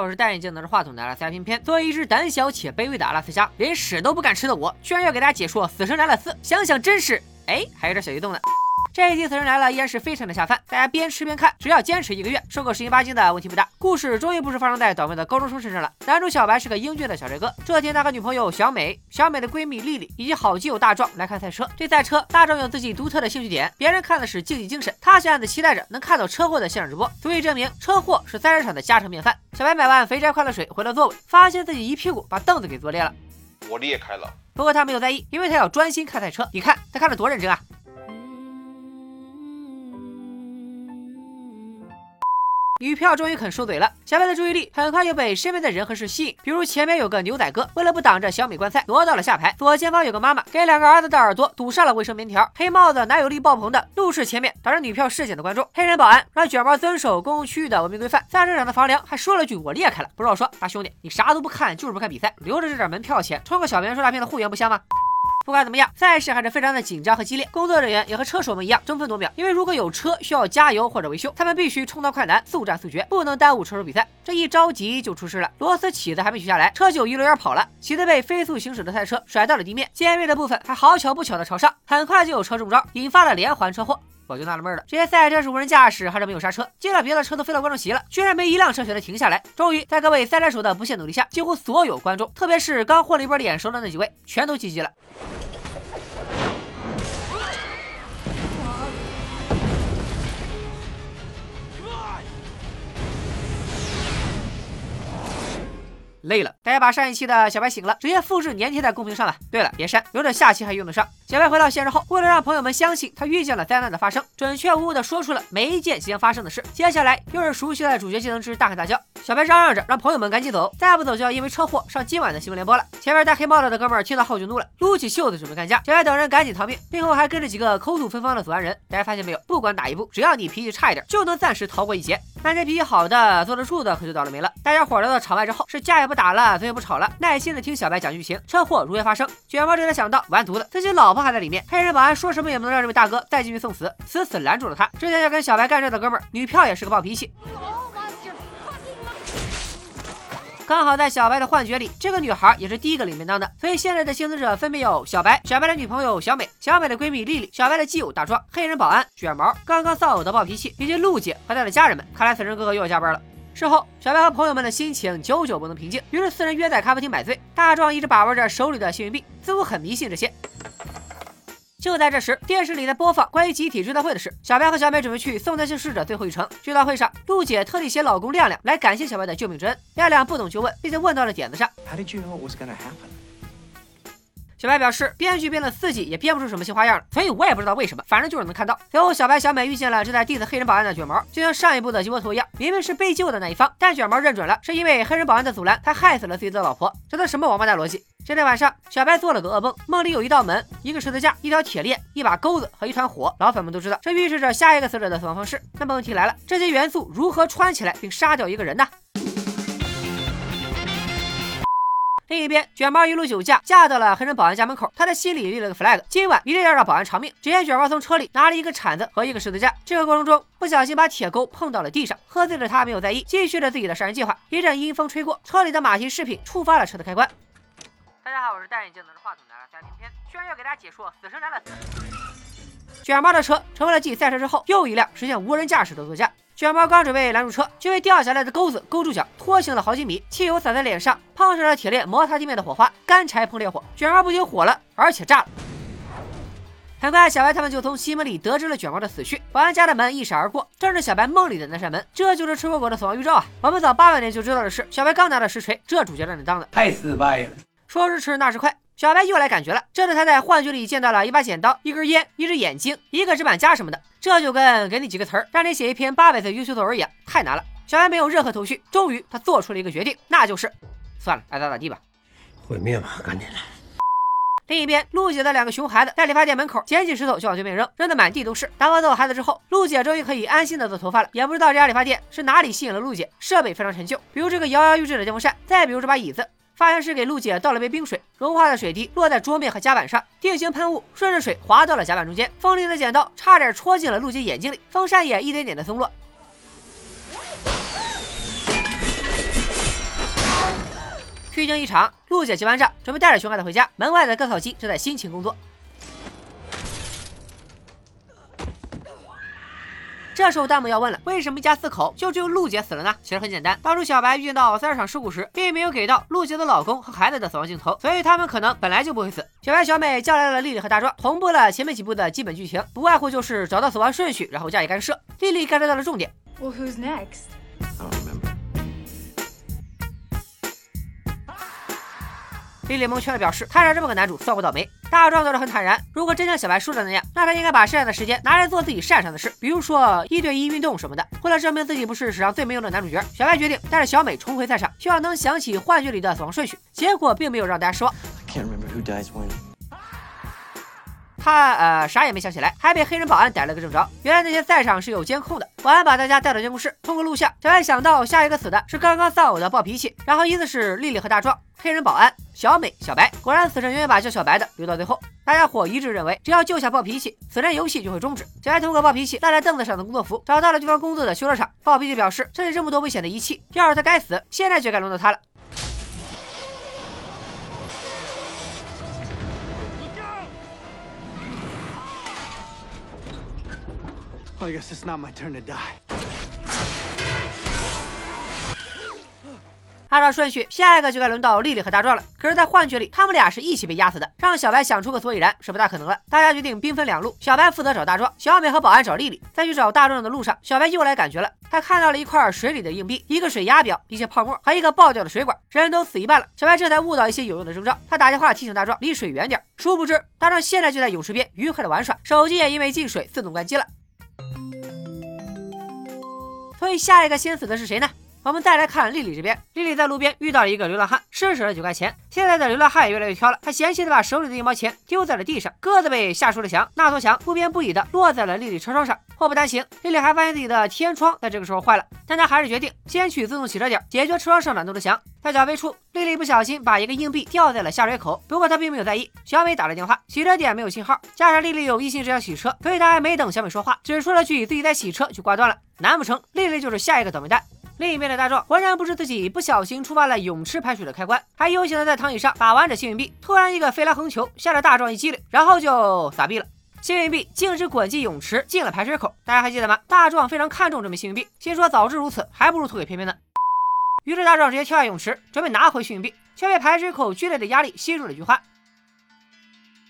我是戴眼镜拿着话筒的阿拉斯加偏偏。作为一只胆小且卑微的阿拉斯加，连屎都不敢吃的我，居然要给大家解说《死神来了四》，想想真是，哎，还有点小激动呢。这一集《死神来了》依然是非常的下饭，大家边吃边看，只要坚持一个月，瘦个十斤八斤的问题不大。故事终于不是发生在倒霉的高中生身上了。男主小白是个英俊的小帅哥，这天他和女朋友小美、小美的闺蜜丽丽以及好基友大壮来看赛车。对赛车，大壮有自己独特的兴趣点，别人看的是竞技精神，他却暗自期待着能看到车祸的现场直播，足以证明车祸是赛车场的家常便饭。小白买完肥宅快乐水，回到座位，发现自己一屁股把凳子给坐裂了。我裂开了，不过他没有在意，因为他要专心看赛车。你看他看的多认真啊！女票终于肯收嘴了，小白的注意力很快就被身边的人和事吸引，比如前面有个牛仔哥，为了不挡着小美观赛，挪到了下排；左前方有个妈妈，给两个儿子的耳朵堵上了卫生棉条；黑帽子男友力爆棚的怒视前面挡着女票视线的观众；黑人保安让卷毛遵守公共区域的文明规范，赛车场的房梁还说了句我裂开了，不是我说，大兄弟，你啥都不看就是不看比赛，留着这点门票钱，充个小别墅大片的会员不香吗？不管怎么样，赛事还是非常的紧张和激烈。工作人员也和车手们一样争分夺秒，因为如果有车需要加油或者维修，他们必须冲到快男，速战速决，不能耽误车手比赛。这一着急就出事了，螺丝起子还没取下来，车就一溜烟跑了，起子被飞速行驶的赛车甩到了地面，尖锐的部分还好巧不巧的朝上，很快就有车中招，引发了连环车祸。我就纳了闷了，这些赛车是无人驾驶还是没有刹车？接了别的车都飞到观众席了，居然没一辆车选择停下来。终于在各位赛车手的不懈努力下，几乎所有观众，特别是刚混了一波脸熟的那几位，全都积极了。累了，大家把上一期的小白醒了，直接复制粘贴在公屏上了。对了，别删，留着下期还用得上。小白回到现实后，为了让朋友们相信他遇见了灾难的发生，准确无误的说出了每一件即将发生的事。接下来又是熟悉的主角技能之大喊大叫。小白嚷嚷着让朋友们赶紧走，再不走就要因为车祸上今晚的新闻联播了。前面戴黑帽子的哥们儿听到后就怒了，撸起袖子准备干架。小白等人赶紧逃命，背后还跟着几个口吐芬芳的组安人。大家发现没有？不管哪一步，只要你脾气差一点，就能暂时逃过一劫。那些脾气好的、坐得住的，可就倒了霉了。大家伙来到场外之后，是架也不打了，嘴也不吵了，耐心的听小白讲剧情。车祸如约发生，卷毛这才想到完犊子，自己老婆还在里面。黑人保安说什么也不能让这位大哥再进去送死，死死拦住了他。之前要跟小白干仗的哥们儿，女票也是个暴脾气。刚好在小白的幻觉里，这个女孩也是第一个领便当的，所以现在的幸存者分别有小白、小白的女朋友小美、小美的闺蜜丽丽、小白的基友大壮、黑人保安卷毛、刚刚丧偶的暴脾气以及陆姐和她的家人们。看来死神哥哥又要加班了。事后，小白和朋友们的心情久久不能平静，于是四人约在咖啡厅买醉。大壮一直把玩着手里的幸运币，似乎很迷信这些。就在这时，电视里在播放关于集体追悼会的事。小白和小美准备去送那些逝者最后一程。追悼会上，陆姐特地写老公亮亮来感谢小白的救命之恩。亮亮不懂就问，并且问到了点子上。小白表示，编剧编了四季也编不出什么新花样了，所以我也不知道为什么，反正就是能看到。随后，小白、小美遇见了正在 diss 黑人保安的卷毛，就像上一部的吉波图一样，明明是被救的那一方，但卷毛认准了，是因为黑人保安的阻拦，他害死了自己的老婆。这都什么王八蛋逻辑？这天晚上，小白做了个噩梦，梦里有一道门、一个十字架、一条铁链、一把钩子和一团火。老粉们都知道，这预示着下一个死者的死亡方式。那么问题来了，这些元素如何串起来并杀掉一个人呢？另一边，卷毛一路酒驾，驾到了黑人保安家门口。他的心里立了个 flag，今晚一定要让保安偿命。只见卷毛从车里拿了一个铲子和一个十字架，这个过程中不小心把铁钩碰到了地上。喝醉的他没有在意，继续着自己的杀人计划。一阵阴风吹过，车里的马蹄饰品触发了车的开关。大家好，我是戴眼镜拿着话筒的三片片，居然要给大家解说《死神来了》。卷毛的车成为了继赛车之后又一辆实现无人驾驶的座驾。卷毛刚准备拦住车，就被掉下来的钩子勾住脚，拖行了好几米。汽油洒在脸上，碰上了铁链摩擦地面的火花，干柴碰烈火，卷毛不仅火了，而且炸了。很快，小白他们就从西门里得知了卷毛的死讯。保安家的门一闪而过，正是小白梦里的那扇门。这就是吃火狗的死亡预兆啊！我们早八百年就知道的事。小白刚拿到实锤，这主角让你当的太失败了。说时迟，那时快，小白又来感觉了。这次他在幻觉里见到了一把剪刀、一根烟、一只眼睛、一个纸板夹什么的。这就跟给你几个词儿，让你写一篇八百字优秀作文一样，太难了。小白没有任何头绪，终于他做出了一个决定，那就是算了，爱咋咋地吧。毁灭吧，赶紧的。另一边，陆姐的两个熊孩子在理发店门口捡起石头就往对面扔，扔得满地都是。打发走孩子之后，陆姐终于可以安心的做头发了。也不知道这家理发店是哪里吸引了陆姐，设备非常陈旧，比如这个摇摇欲坠的电风扇，再比如这把椅子。发型师给陆姐倒了杯冰水，融化的水滴落在桌面和甲板上，定型喷雾顺着水滑到了甲板中间。锋利的剪刀差点戳进了陆姐眼睛里，风扇也一点点的松落。虚惊一场，陆姐结完账，准备带着熊孩子回家。门外的割草机正在辛勤工作。这时候弹幕要问了，为什么一家四口就只有陆姐死了呢？其实很简单，当初小白遇到三十场事故时，并没有给到陆姐的老公和孩子的死亡镜头，所以他们可能本来就不会死。小白、小美叫来了丽丽和大壮，同步了前面几部的基本剧情，不外乎就是找到死亡顺序，然后加以干涉。丽丽干涉到了重点。Well, who's next? 丽丽蒙圈的表示，摊上这么个男主算我倒霉。大壮倒是很坦然，如果真像小白说的那样，那他应该把剩下的时间拿来做自己擅长的事，比如说一对一运动什么的。为了证明自己不是史上最没用的男主角，小白决定带着小美重回赛场，希望能想起幻剧里的死亡顺序。结果并没有让大家失望，I can't 他呃啥也没想起来，还被黑人保安逮了个正着。原来那些赛场是有监控的，保安把大家带到监控室，通过录像，小白想到下一个死的是刚刚丧偶的暴脾气，然后依次是丽丽和大壮、黑人保安、小美、小白。果然死神永远把叫小白的留到最后。大家伙一致认为，只要救下暴脾气，死神游戏就会终止。小白通过暴脾气带来凳子上的工作服，找到了对方工作的修车厂。暴脾气表示，这里这么多危险的仪器，要是他该死，现在就该轮到他了。I guess it's not my turn to die. 按照顺序，下一个就该轮到丽丽和大壮了。可是，在幻觉里，他们俩是一起被压死的，让小白想出个所以然是不大可能了。大家决定兵分两路，小白负责找大壮，小美和保安找丽丽。在去找大壮的路上，小白又来感觉了，他看到了一块水里的硬币、一个水压表、一些泡沫，还有一个爆掉的水管，人都死一半了。小白这才悟到一些有用的征兆，他打电话提醒大壮离水远点。殊不知，大壮现在就在泳池边愉快的玩耍，手机也因为进水自动关机了。所以，下一个先死的是谁呢？我们再来看丽丽这边，丽丽在路边遇到了一个流浪汉，施舍了九块钱。现在的流浪汉也越来越挑了，他嫌弃的把手里的一毛钱丢在了地上，个子被吓出了墙，那座墙不偏不倚的落在了丽丽车窗上。祸不单行，丽丽还发现自己的天窗在这个时候坏了，但她还是决定先去自动洗车点解决车窗上暖透的墙。在缴费处，丽丽不小心把一个硬币掉在了下水口，不过她并没有在意。小美打了电话，洗车点没有信号，加上丽丽有一心只想洗车，所以她还没等小美说话，只说了句自己在洗车就挂断了。难不成丽丽就是下一个倒霉蛋？另一边的大壮浑然不知自己不小心触发了泳池排水的开关，还悠闲的在躺椅上把玩着幸运币。突然，一个飞来横球吓得大壮一激灵，然后就撒币了。幸运币径直滚进泳池，进了排水口。大家还记得吗？大壮非常看重这枚幸运币，心说早知如此，还不如投给偏偏呢。于是大壮直接跳下泳池，准备拿回幸运币，却被排水口剧烈的压力吸住了菊花。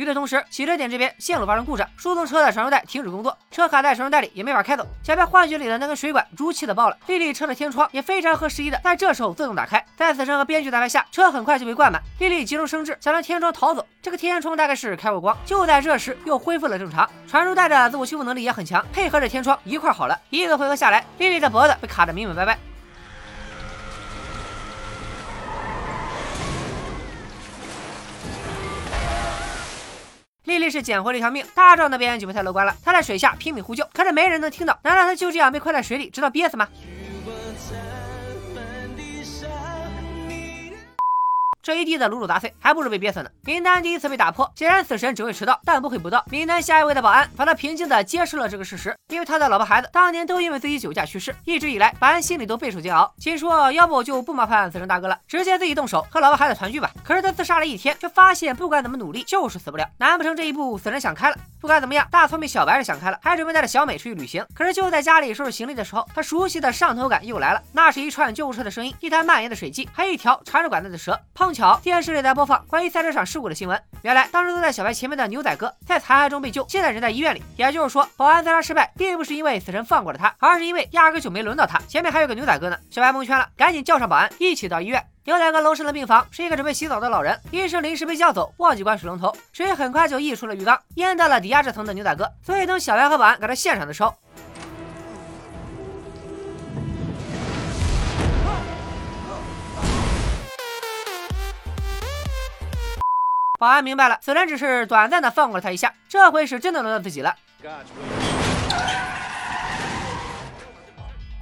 与此同时，洗车点这边线路发生故障，输送车的传送带停止工作，车卡在传送带里也没法开走。小白幻觉里的那根水管如期的爆了，丽丽车的天窗也非常合时宜的在这时候自动打开。在死神和编剧的安排下，车很快就被灌满。丽丽急中生智，想让天窗逃走。这个天窗大概是开过光，就在这时又恢复了正常。传送带的自我修复能力也很强，配合着天窗一块好了。一个回合下来，丽丽的脖子被卡得明明白白。丽丽是捡回了一条命，大壮那边就不太乐观了。他在水下拼命呼救，可是没人能听到。难道他就这样被困在水里，直到憋死吗？这一地的卤煮杂碎，还不如被憋死呢。名单第一次被打破，显然死神只会迟到，但不会不到。名单下一位的保安，反倒平静地接受了这个事实，因为他的老婆孩子当年都因为自己酒驾去世，一直以来保安心里都备受煎熬，心说要不就不麻烦死神大哥了，直接自己动手和老婆孩子团聚吧。可是他自杀了一天，却发现不管怎么努力就是死不了。难不成这一步死神想开了？不管怎么样，大聪明小白是想开了，还准备带着小美出去旅行。可是就在家里收拾行李的时候，他熟悉的上头感又来了，那是一串救护车的声音，一滩蔓延的水迹，还有一条缠着管子的蛇。碰碰巧电视里在播放关于赛车场事故的新闻。原来当时坐在小白前面的牛仔哥在残骸中被救，现在人在医院里。也就是说，保安自杀失败，并不是因为死神放过了他，而是因为压根就没轮到他。前面还有个牛仔哥呢。小白蒙圈了，赶紧叫上保安，一起到医院。牛仔哥楼上的病房是一个准备洗澡的老人，医生临时被叫走，忘记关水龙头，水很快就溢出了浴缸，淹到了底下这层的牛仔哥。所以等小白和保安赶到现场的时候，保安明白了，此人只是短暂的放过了他一下，这回是真的轮到自己了。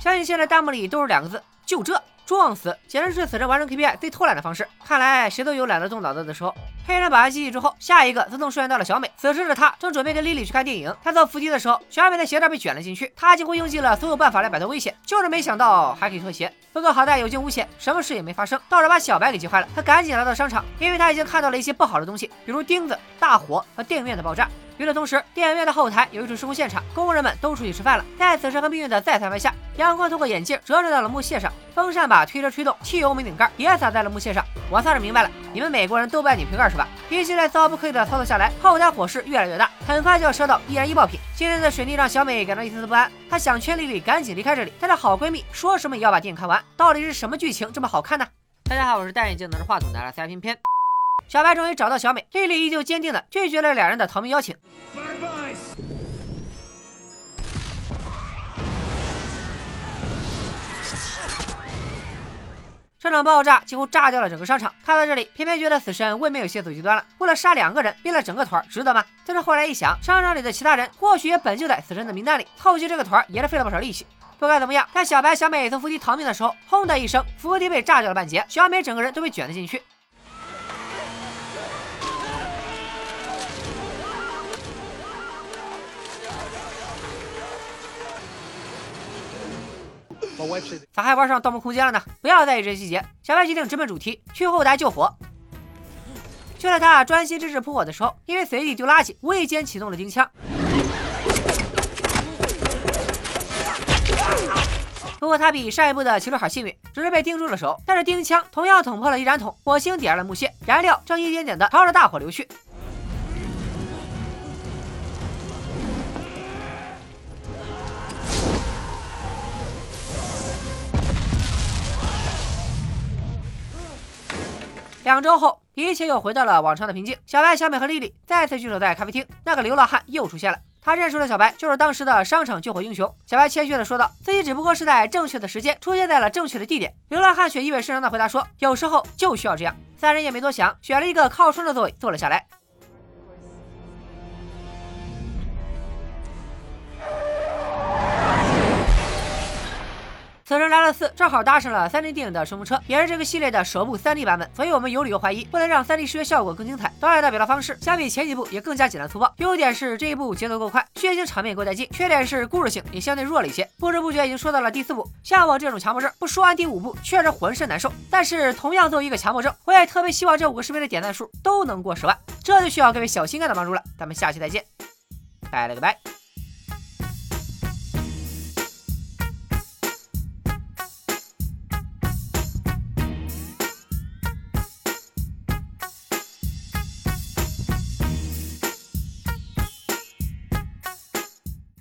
相信现在弹幕里都是两个字：就这。撞死，简直是死神完成 KPI 最偷懒的方式。看来谁都有懒得动脑子的时候。黑人把完记忆之后，下一个自动疏远到了小美。此时的她正准备跟莉莉去看电影。她坐扶梯的时候，小美的鞋带被卷了进去。她几乎用尽了所有办法来摆脱危险，就是没想到还可以脱鞋。不过好在有惊无险，什么事也没发生，倒是把小白给急坏了。他赶紧来到商场，因为他已经看到了一些不好的东西，比如钉子、大火和电影院的爆炸。与此同时，电影院的后台有一处施工现场，工人们都出去吃饭了。在此时和命运的再三外下，阳光透过眼镜折射到了木屑上，风扇把推车吹动，汽油没顶盖也洒在了木屑上。我算是明白了，你们美国人都不爱拧瓶盖是吧？一系列骚不可以的操作下来，后台火势越来越大，很快就要烧到易燃易爆品。今天的水逆让小美感到一丝丝不安，她想劝丽丽赶紧离开这里，但是好闺蜜说什么也要把电影看完。到底是什么剧情这么好看呢？大家好，我是戴眼镜拿着话筒的 C 片片。小白终于找到小美，丽丽依旧坚定的拒绝了两人的逃命邀请。这场爆炸几乎炸掉了整个商场。看到这里，偏偏觉得死神未免有些走极端了。为了杀两个人，灭了整个团，值得吗？但是后来一想，商场里的其他人或许也本就在死神的名单里，凑齐这个团也是费了不少力气。不管怎么样，在小白、小美从扶梯逃命的时候，轰的一声，扶梯被炸掉了半截，小美整个人都被卷了进去。咋还玩上《盗梦空间》了呢？不要在意这些细节。小白决定直奔主题，去后台救火。就在他专心致志扑火的时候，因为随地丢垃圾，无意间启动了钉枪。不过他比上一部的齐刘海幸运，只是被钉住了手。但是钉枪同样捅破了易燃桶，火星点燃了木屑，燃料正一点点的朝着大火流去。两周后，一切又回到了往常的平静。小白、小美和丽丽再次聚首在咖啡厅，那个流浪汉又出现了。他认出了小白，就是当时的商场救火英雄。小白谦虚的说道：“自己只不过是在正确的时间出现在了正确的地点。”流浪汉却意味深长的回答说：“有时候就需要这样。”三人也没多想，选了一个靠窗的座位坐了下来。死神来了四正好搭上了三 D 电影的顺风车，也是这个系列的首部三 D 版本，所以我们有理由怀疑，为了让三 D 视觉效果更精彩，导演的表达方式相比前几部也更加简单粗暴。优点是这一部节奏够快，血腥场面够带劲；缺点是故事性也相对弱了一些。不知不觉已经说到了第四部，像我这种强迫症，不说完第五部确实浑身难受。但是同样作为一个强迫症，我也特别希望这五个视频的点赞数都能过十万，这就需要各位小心肝的帮助了。咱们下期再见，拜了个拜。